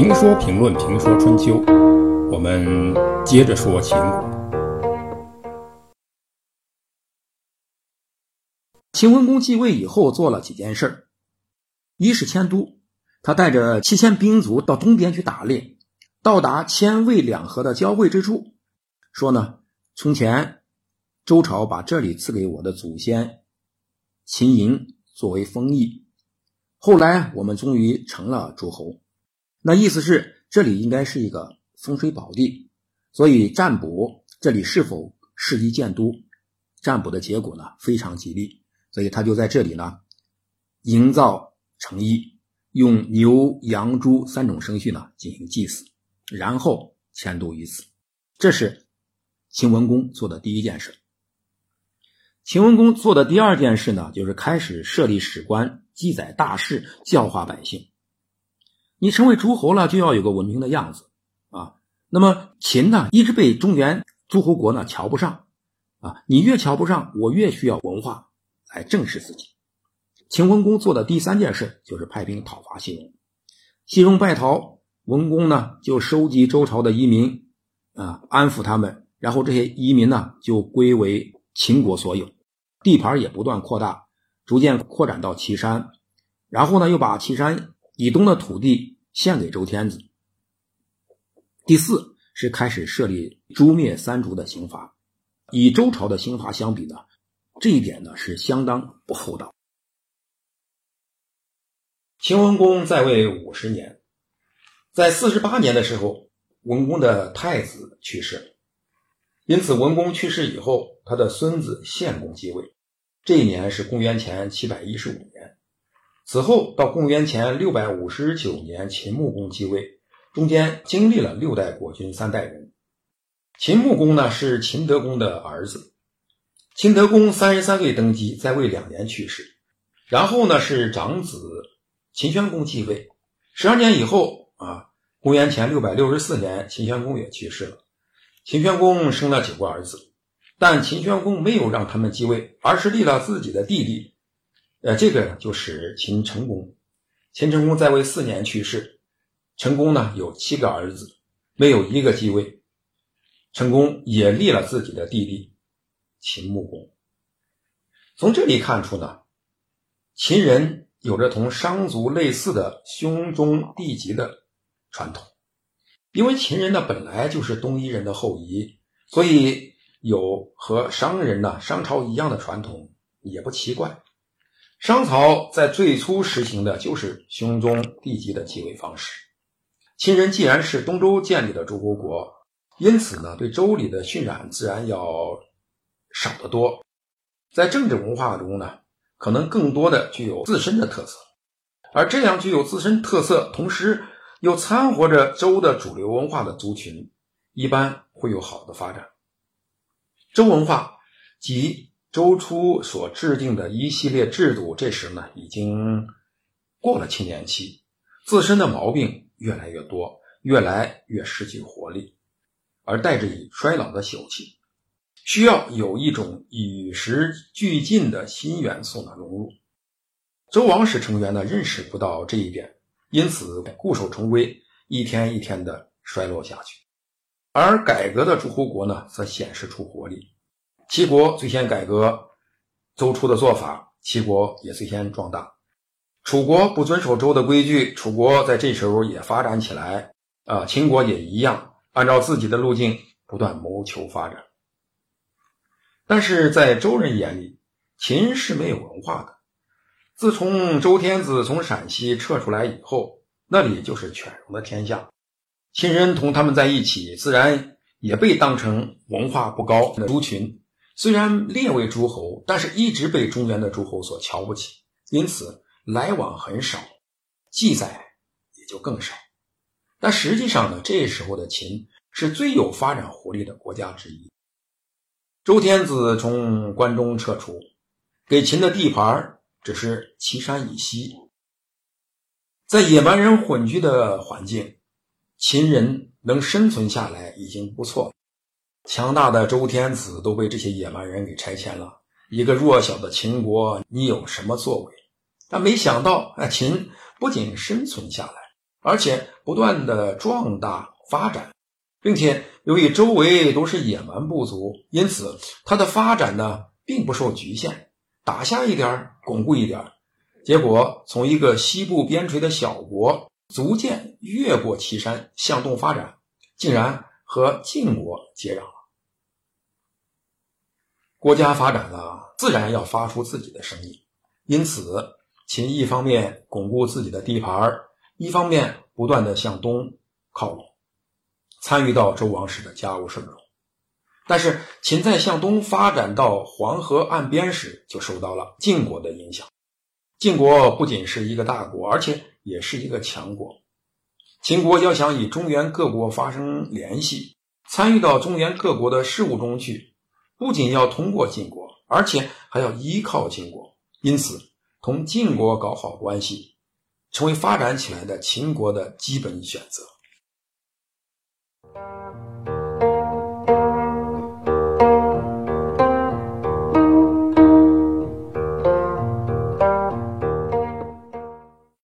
评说评论评说春秋，我们接着说秦国。秦文公继位以后做了几件事儿，一是迁都，他带着七千兵卒到东边去打猎，到达千渭两河的交汇之处，说呢，从前周朝把这里赐给我的祖先秦嬴作为封邑，后来我们终于成了诸侯。那意思是这里应该是一个风水宝地，所以占卜这里是否适宜建都，占卜的结果呢非常吉利，所以他就在这里呢营造成邑，用牛、羊、猪三种生畜呢进行祭祀，然后迁都于此。这是秦文公做的第一件事。秦文公做的第二件事呢，就是开始设立史官，记载大事，教化百姓。你成为诸侯了，就要有个文明的样子啊。那么秦呢，一直被中原诸侯国呢瞧不上啊。你越瞧不上，我越需要文化来正视自己。秦文公做的第三件事就是派兵讨伐西戎。西戎败逃，文公呢就收集周朝的移民啊，安抚他们，然后这些移民呢就归为秦国所有，地盘也不断扩大，逐渐扩展到岐山，然后呢又把岐山。以东的土地献给周天子。第四是开始设立诛灭三族的刑罚，以周朝的刑罚相比呢，这一点呢是相当不厚道。秦文公在位五十年，在四十八年的时候，文公的太子去世，因此文公去世以后，他的孙子献公继位，这一年是公元前七百一十五年。此后到公元前六百五十九年，秦穆公继位，中间经历了六代国君三代人。秦穆公呢是秦德公的儿子，秦德公三十三岁登基，在位两年去世。然后呢是长子秦宣公继位，十二年以后啊，公元前六百六十四年，秦宣公也去世了。秦宣公生了九个儿子，但秦宣公没有让他们继位，而是立了自己的弟弟。呃，这个就是秦成公。秦成公在位四年去世。成公呢有七个儿子，没有一个继位。成功也立了自己的弟弟秦穆公。从这里看出呢，秦人有着同商族类似的兄终弟及的传统。因为秦人呢本来就是东夷人的后裔，所以有和商人呢商朝一样的传统也不奇怪。商朝在最初实行的就是兄终弟及的继位方式。秦人既然是东周建立的诸侯国，因此呢，对周礼的渲染自然要少得多。在政治文化中呢，可能更多的具有自身的特色。而这样具有自身特色，同时又掺和着周的主流文化的族群，一般会有好的发展。周文化即。周初所制定的一系列制度，这时呢已经过了青年期，自身的毛病越来越多，越来越失去活力，而带着以衰老的朽气，需要有一种与时俱进的新元素呢融入。周王室成员呢认识不到这一点，因此固守成规，一天一天的衰落下去，而改革的诸侯国呢则显示出活力。齐国最先改革周初的做法，齐国也最先壮大。楚国不遵守周的规矩，楚国在这时候也发展起来。啊，秦国也一样，按照自己的路径不断谋求发展。但是在周人眼里，秦是没有文化的。自从周天子从陕西撤出来以后，那里就是犬戎的天下，秦人同他们在一起，自然也被当成文化不高的族群。虽然列为诸侯，但是一直被中原的诸侯所瞧不起，因此来往很少，记载也就更少。但实际上呢，这时候的秦是最有发展活力的国家之一。周天子从关中撤出，给秦的地盘只是岐山以西，在野蛮人混居的环境，秦人能生存下来已经不错了。强大的周天子都被这些野蛮人给拆迁了，一个弱小的秦国，你有什么作为？但没想到，啊，秦不仅生存下来，而且不断的壮大发展，并且由于周围都是野蛮部族，因此它的发展呢并不受局限，打下一点巩固一点结果从一个西部边陲的小国，逐渐越过岐山向东发展，竟然和晋国接壤。国家发展了，自然要发出自己的声音，因此秦一方面巩固自己的地盘一方面不断的向东靠拢，参与到周王室的家务事中。但是秦在向东发展到黄河岸边时，就受到了晋国的影响。晋国不仅是一个大国，而且也是一个强国。秦国要想与中原各国发生联系，参与到中原各国的事务中去，不仅要通过晋国，而且还要依靠晋国。因此，同晋国搞好关系。成为发展起来的秦国的基本选择。